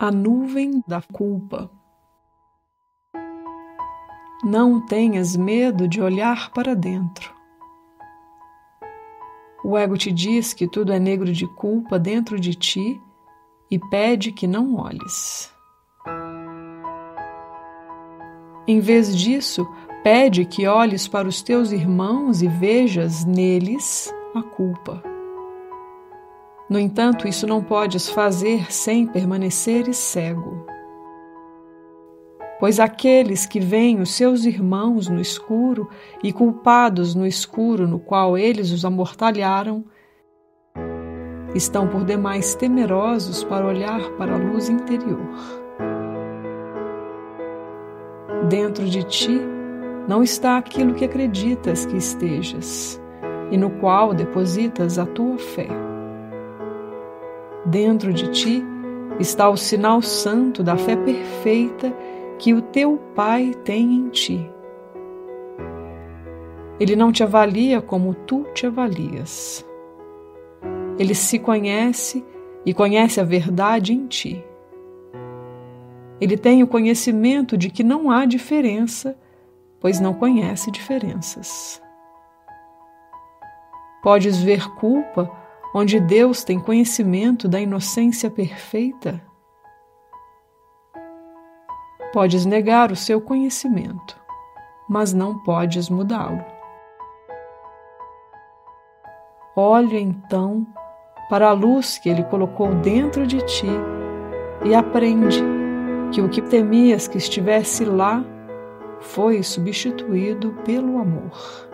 a nuvem da culpa. Não tenhas medo de olhar para dentro. O ego te diz que tudo é negro de culpa dentro de ti e pede que não olhes. Em vez disso, pede que olhes para os teus irmãos e vejas neles a culpa. No entanto, isso não podes fazer sem permaneceres cego. Pois aqueles que veem os seus irmãos no escuro e culpados no escuro no qual eles os amortalharam, estão por demais temerosos para olhar para a luz interior. Dentro de ti não está aquilo que acreditas que estejas e no qual depositas a tua fé. Dentro de ti está o sinal santo da fé perfeita que o teu Pai tem em ti. Ele não te avalia como tu te avalias. Ele se conhece e conhece a verdade em ti. Ele tem o conhecimento de que não há diferença, pois não conhece diferenças. Podes ver culpa onde Deus tem conhecimento da inocência perfeita? Podes negar o seu conhecimento, mas não podes mudá-lo. Olha então para a luz que Ele colocou dentro de ti e aprende que o que temias que estivesse lá foi substituído pelo amor.